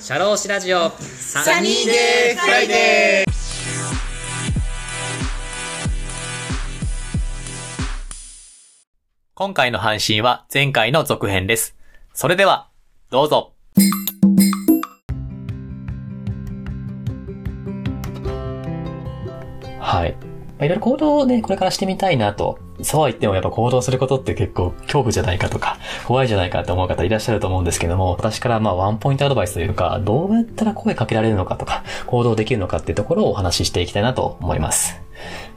シャローシラジオサニーデーフライデー今回の配信は前回の続編です。それでは、どうぞ。あいろいろ行動をね、これからしてみたいなと。そうは言ってもやっぱ行動することって結構恐怖じゃないかとか、怖いじゃないかと思う方いらっしゃると思うんですけども、私からまあワンポイントアドバイスというか、どうやったら声かけられるのかとか、行動できるのかっていうところをお話ししていきたいなと思います。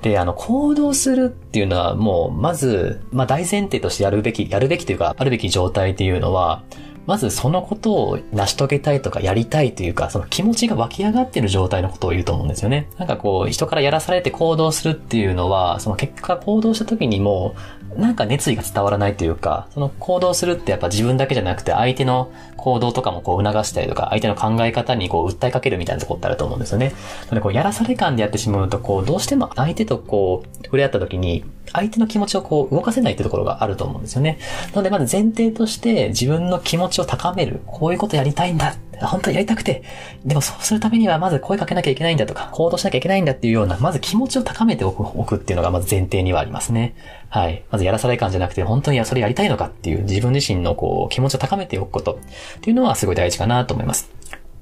で、あの、行動するっていうのはもう、まず、まあ大前提としてやるべき、やるべきというか、あるべき状態っていうのは、まずそのことを成し遂げたいとかやりたいというか、その気持ちが湧き上がっている状態のことを言うと思うんですよね。なんかこう、人からやらされて行動するっていうのは、その結果行動した時にも、なんか熱意が伝わらないというか、その行動するってやっぱ自分だけじゃなくて相手の行動とかもこう促したりとか、相手の考え方にこう訴えかけるみたいなとこってあると思うんですよね。なのでこう、やらされ感でやってしまうと、こう、どうしても相手とこう、触れ合った時に、相手の気持ちをこう、動かせないってところがあると思うんですよね。なのでまず前提として自分の気持ちを高める。こういうことやりたいんだ。本当はやりたくて。でもそうするためにはまず声かけなきゃいけないんだとか、行動しなきゃいけないんだっていうような、まず気持ちを高めておくおくっていうのがまず前提にはありますね。はい。まずやらされ感じゃなくて、本当にそれやりたいのかっていう自分自身のこう、気持ちを高めておくことっていうのはすごい大事かなと思います。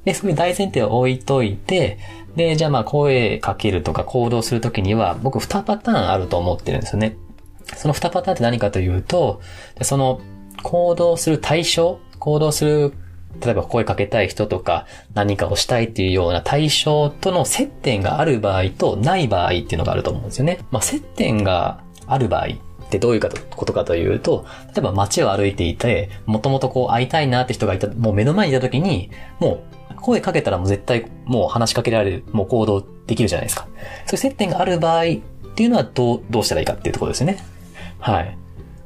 で、そういう大前提を置いといて、で、じゃあまあ声かけるとか行動するときには、僕2パターンあると思ってるんですよね。その2パターンって何かというと、その行動する対象、行動する、例えば声かけたい人とか何かをしたいっていうような対象との接点がある場合とない場合っていうのがあると思うんですよね。まあ、接点がある場合ってどういうことかというと、例えば街を歩いていて、もともとこう会いたいなって人がいた、もう目の前にいた時に、もう声かけたらもう絶対もう話しかけられる、もう行動できるじゃないですか。そういう接点がある場合っていうのはどう、どうしたらいいかっていうところですよね。はい。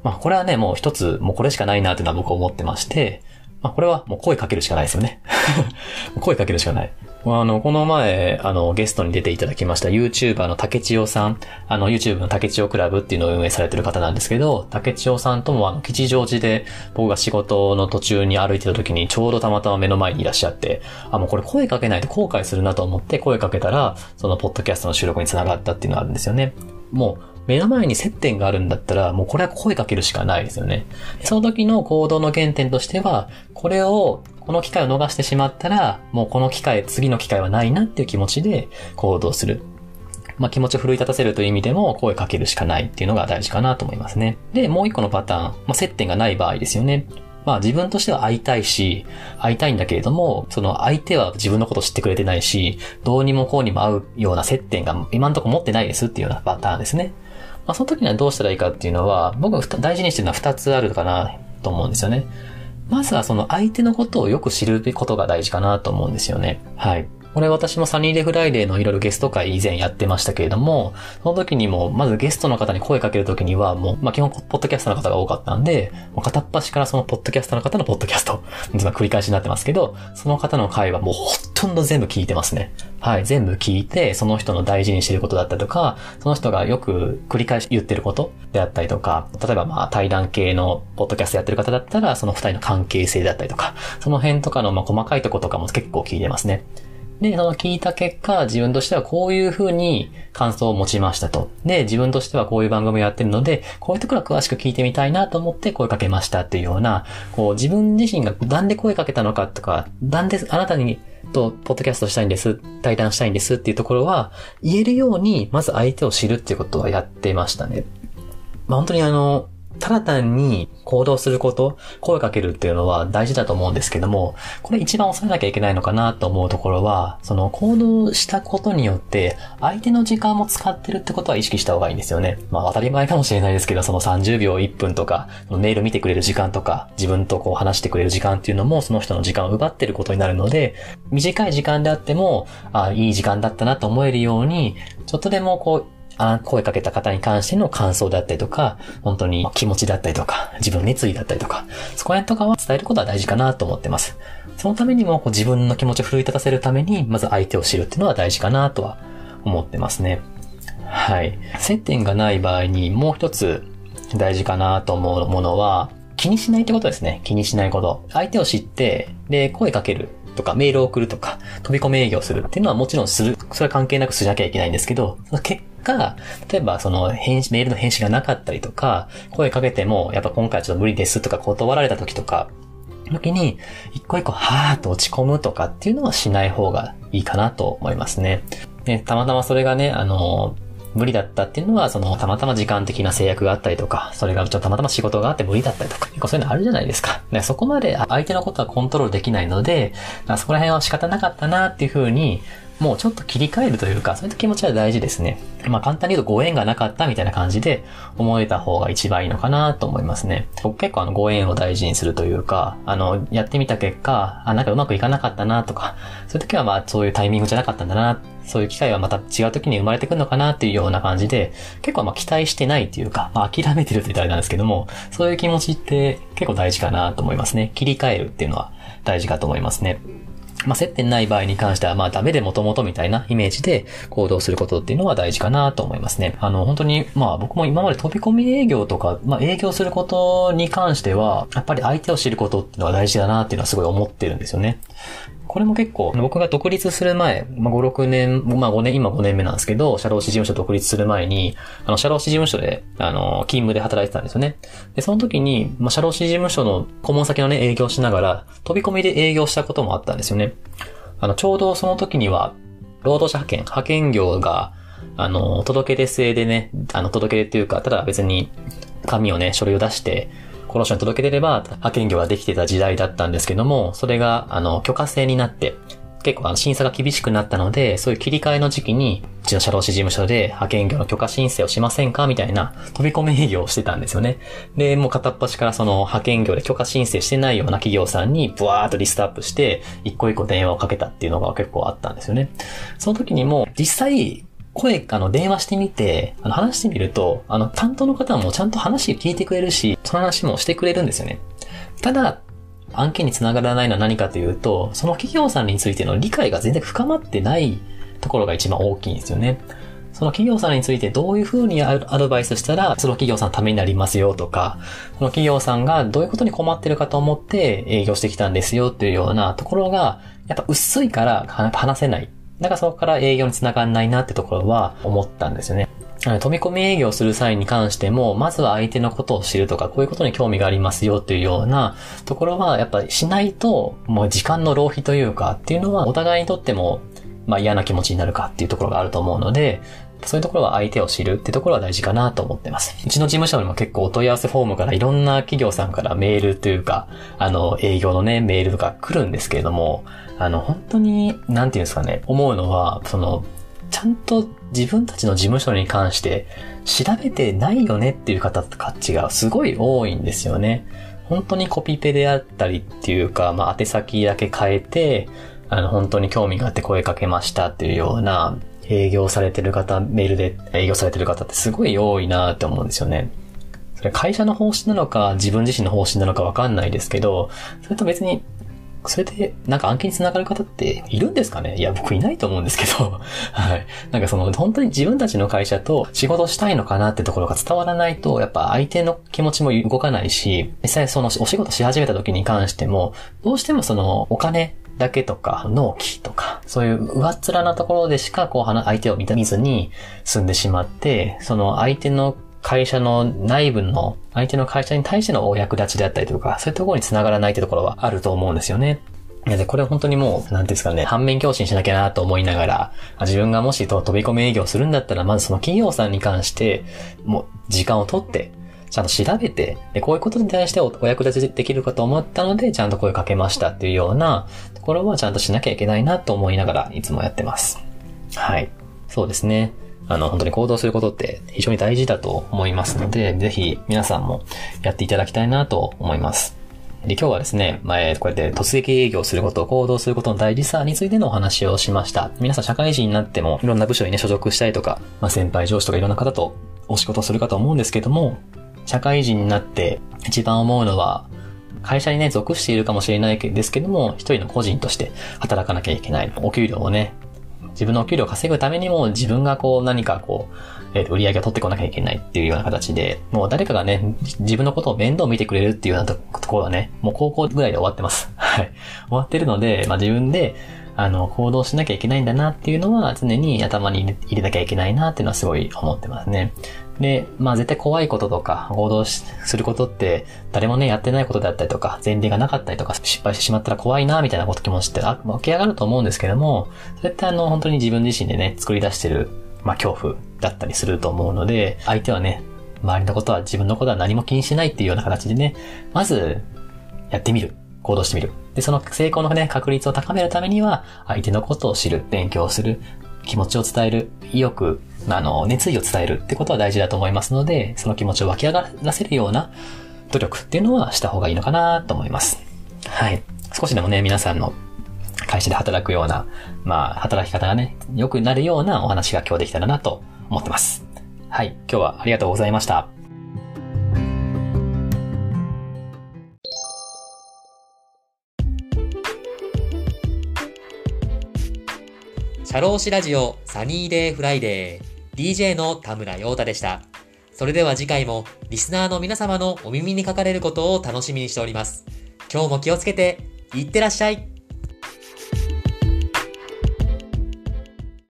まあこれはね、もう一つ、もうこれしかないなっていうのは僕は思ってまして、まあこれはもう声かけるしかないですよね。声かけるしかない。あの、この前、あの、ゲストに出ていただきました YouTuber の竹千代さん、あの、YouTube の竹千代クラブっていうのを運営されてる方なんですけど、竹千代さんともあの、吉祥寺で僕が仕事の途中に歩いてた時にちょうどたまたま目の前にいらっしゃって、あ、もうこれ声かけないと後悔するなと思って声かけたら、そのポッドキャストの収録につながったっていうのがあるんですよね。もう、目の前に接点があるんだったら、もうこれは声かけるしかないですよね。その時の行動の原点としては、これを、この機会を逃してしまったら、もうこの機会、次の機会はないなっていう気持ちで行動する。まあ、気持ちを奮い立たせるという意味でも声かけるしかないっていうのが大事かなと思いますね。で、もう一個のパターン、まあ、接点がない場合ですよね。まあ自分としては会いたいし、会いたいんだけれども、その相手は自分のこと知ってくれてないし、どうにもこうにも会うような接点が今んとこ持ってないですっていうようなパターンですね。まあその時にはどうしたらいいかっていうのは、僕が大事にしてるのは2つあるかなと思うんですよね。まずはその相手のことをよく知ることが大事かなと思うんですよね。はい。これ私もサニーデイフライデーのいろいろゲスト回以前やってましたけれども、その時にも、まずゲストの方に声かける時には、もう、まあ、基本、ポッドキャストの方が多かったんで、もう片っ端からそのポッドキャストの方のポッドキャスト、まあ繰り返しになってますけど、その方の回はもうほとんど全部聞いてますね。はい、全部聞いて、その人の大事にしてることだったりとか、その人がよく繰り返し言ってることであったりとか、例えばまあ対談系のポッドキャストやってる方だったら、その二人の関係性だったりとか、その辺とかのまあ細かいとことかも結構聞いてますね。で、その聞いた結果、自分としてはこういう風に感想を持ちましたと。で、自分としてはこういう番組をやってるので、こういうところは詳しく聞いてみたいなと思って声かけましたっていうような、こう自分自身がなんで声かけたのかとか、なんであなたにと、ポッドキャストしたいんです、対談したいんですっていうところは、言えるように、まず相手を知るっていうことはやってましたね。まあ本当にあの、ただ単に行動すること、声かけるっていうのは大事だと思うんですけども、これ一番抑えなきゃいけないのかなと思うところは、その行動したことによって、相手の時間も使ってるってことは意識した方がいいんですよね。まあ当たり前かもしれないですけど、その30秒1分とか、メール見てくれる時間とか、自分とこう話してくれる時間っていうのも、その人の時間を奪ってることになるので、短い時間であっても、あいい時間だったなと思えるように、ちょっとでもこう、あ声かけた方に関しての感想だったりとか、本当に気持ちだったりとか、自分の熱意だったりとか、そこら辺とかは伝えることは大事かなと思ってます。そのためにも自分の気持ちを奮い立たせるために、まず相手を知るっていうのは大事かなとは思ってますね。はい。接点がない場合にもう一つ大事かなと思うものは、気にしないってことですね。気にしないこと。相手を知って、で、声かける。とか、メールを送るとか、飛び込み営業するっていうのはもちろんする、それは関係なくしなきゃいけないんですけど、その結果、例えばその返信、メールの返信がなかったりとか、声かけても、やっぱ今回ちょっと無理ですとか断られた時とか、時に、一個一個はーっと落ち込むとかっていうのはしない方がいいかなと思いますね。で、たまたまそれがね、あの、無理だったっていうのは、その、たまたま時間的な制約があったりとか、それがちょっとたまたま仕事があって無理だったりとか、結構そういうのあるじゃないですか。でそこまで相手のことはコントロールできないので、そこら辺は仕方なかったなっていうふうに、もうちょっと切り替えるというか、そういった気持ちは大事ですね。まあ簡単に言うとご縁がなかったみたいな感じで思えた方が一番いいのかなと思いますね。僕結構あのご縁を大事にするというか、あの、やってみた結果、あ、なんかうまくいかなかったなとか、そういう時はまあそういうタイミングじゃなかったんだな、そういう機会はまた違う時に生まれてくるのかなっていうような感じで、結構まあ期待してないっていうか、まあ諦めてるって言ったらあれなんですけども、そういう気持ちって結構大事かなと思いますね。切り替えるっていうのは大事かと思いますね。まあ、接点ない場合に関しては、まあ、ダメでもともとみたいなイメージで行動することっていうのは大事かなと思いますね。あの、本当に、まあ、僕も今まで飛び込み営業とか、まあ、営業することに関しては、やっぱり相手を知ることっていうのは大事だなっていうのはすごい思ってるんですよね。これも結構、僕が独立する前、まあ、5、6年、まあ、5年、今5年目なんですけど、社労士事務所独立する前に、あの、社労士事務所で、あの、勤務で働いてたんですよね。で、その時に、まあ、社労士事務所の顧問先のね、営業しながら、飛び込みで営業したこともあったんですよね。あの、ちょうどその時には、労働者派遣、派遣業が、あの、届け出制でね、あの、届け出っていうか、ただ別に、紙をね、書類を出して、この人に届け出れば、派遣業ができてた時代だったんですけども、それが、あの、許可制になって、結構あの審査が厳しくなったので、そういう切り替えの時期に、うちの社労士事務所で派遣業の許可申請をしませんかみたいな飛び込み営業をしてたんですよね。で、もう片っ端からその派遣業で許可申請してないような企業さんにブワーっとリストアップして、一個一個電話をかけたっていうのが結構あったんですよね。その時にも、実際、声、あの、電話してみて、あの、話してみると、あの、担当の方もちゃんと話聞いてくれるし、その話もしてくれるんですよね。ただ、案件につながらないのは何かというと、その企業さんについての理解が全然深まってないところが一番大きいんですよね。その企業さんについてどういうふうにアドバイスしたら、その企業さんのためになりますよとか、その企業さんがどういうことに困ってるかと思って営業してきたんですよっていうようなところが、やっぱ薄いから話せない。だからそこから営業につながんないなってところは思ったんですよね。飛び込み営業する際に関しても、まずは相手のことを知るとか、こういうことに興味がありますよっていうようなところは、やっぱりしないと、もう時間の浪費というかっていうのは、お互いにとっても、まあ嫌な気持ちになるかっていうところがあると思うので、そういうところは相手を知るってところは大事かなと思ってます。うちの事務所にも結構お問い合わせフォームからいろんな企業さんからメールというか、あの、営業のね、メールとか来るんですけれども、あの、本当に、なんていうんですかね、思うのは、その、ちゃんと自分たちの事務所に関して調べてないよねっていう方たちがすごい多いんですよね。本当にコピペであったりっていうか、まあ、宛先だけ変えて、あの、本当に興味があって声かけましたっていうような、営業されてる方、メールで営業されてる方ってすごい多いなって思うんですよね。それ会社の方針なのか、自分自身の方針なのかわかんないですけど、それと別にそれで、なんか案件に繋がる方っているんですかね？いや、僕いないと思うんですけど、はい。なんかその、本当に自分たちの会社と仕事したいのかなってところが伝わらないと、やっぱ相手の気持ちも動かないし、実際そのお仕事し始めた時に関しても、どうしてもその、お金だけとか、納期とか、そういう上っ面なところでしか、こう、相手を見ずに済んでしまって、その相手の会社の内部の相手の会社に対してのお役立ちであったりとか、そういうところに繋がらないってところはあると思うんですよね。で、これ本当にもう、なんですかね、反面教師にしなきゃなと思いながら、自分がもし飛び込み営業するんだったら、まずその企業さんに関して、もう時間を取って、ちゃんと調べて、でこういうことに対してお役立ちできるかと思ったので、ちゃんと声かけましたっていうようなところはちゃんとしなきゃいけないなと思いながら、いつもやってます。はい。そうですね。あの、本当に行動することって非常に大事だと思いますので、ぜひ皆さんもやっていただきたいなと思います。で、今日はですね、前、こうやって突撃営業すること、行動することの大事さについてのお話をしました。皆さん社会人になっても、いろんな部署にね、所属したりとか、まあ、先輩上司とかいろんな方とお仕事するかと思うんですけども、社会人になって一番思うのは、会社にね、属しているかもしれないですけども、一人の個人として働かなきゃいけない。お給料をね、自分のお給料を稼ぐためにも自分がこう何かこう、えー、売り上げを取ってこなきゃいけないっていうような形で、もう誰かがね、自分のことを面倒見てくれるっていうようなところはね、もう高校ぐらいで終わってます。はい。終わってるので、まあ自分で、あの、行動しなきゃいけないんだなっていうのは常に頭に入れなきゃいけないなっていうのはすごい思ってますね。で、まあ絶対怖いこととか、行動することって、誰もね、やってないことだったりとか、前例がなかったりとか、失敗してしまったら怖いな、みたいなこと気持ちって、あ、起き上がると思うんですけども、それってあの、本当に自分自身でね、作り出してる、まあ恐怖だったりすると思うので、相手はね、周りのことは自分のことは何も気にしないっていうような形でね、まず、やってみる。行動してみる。で、その成功のね、確率を高めるためには、相手のことを知る、勉強する、気持ちを伝える、意欲、あの、熱意を伝えるってことは大事だと思いますので、その気持ちを湧き上がらせるような努力っていうのはした方がいいのかなと思います。はい。少しでもね、皆さんの会社で働くような、まあ、働き方がね、良くなるようなお話が今日できたらなと思ってます。はい。今日はありがとうございました。社労士ラジオサニーデイフライデー DJ の田村陽太でした。それでは次回もリスナーの皆様のお耳にかかれることを楽しみにしております。今日も気をつけて、いってらっしゃい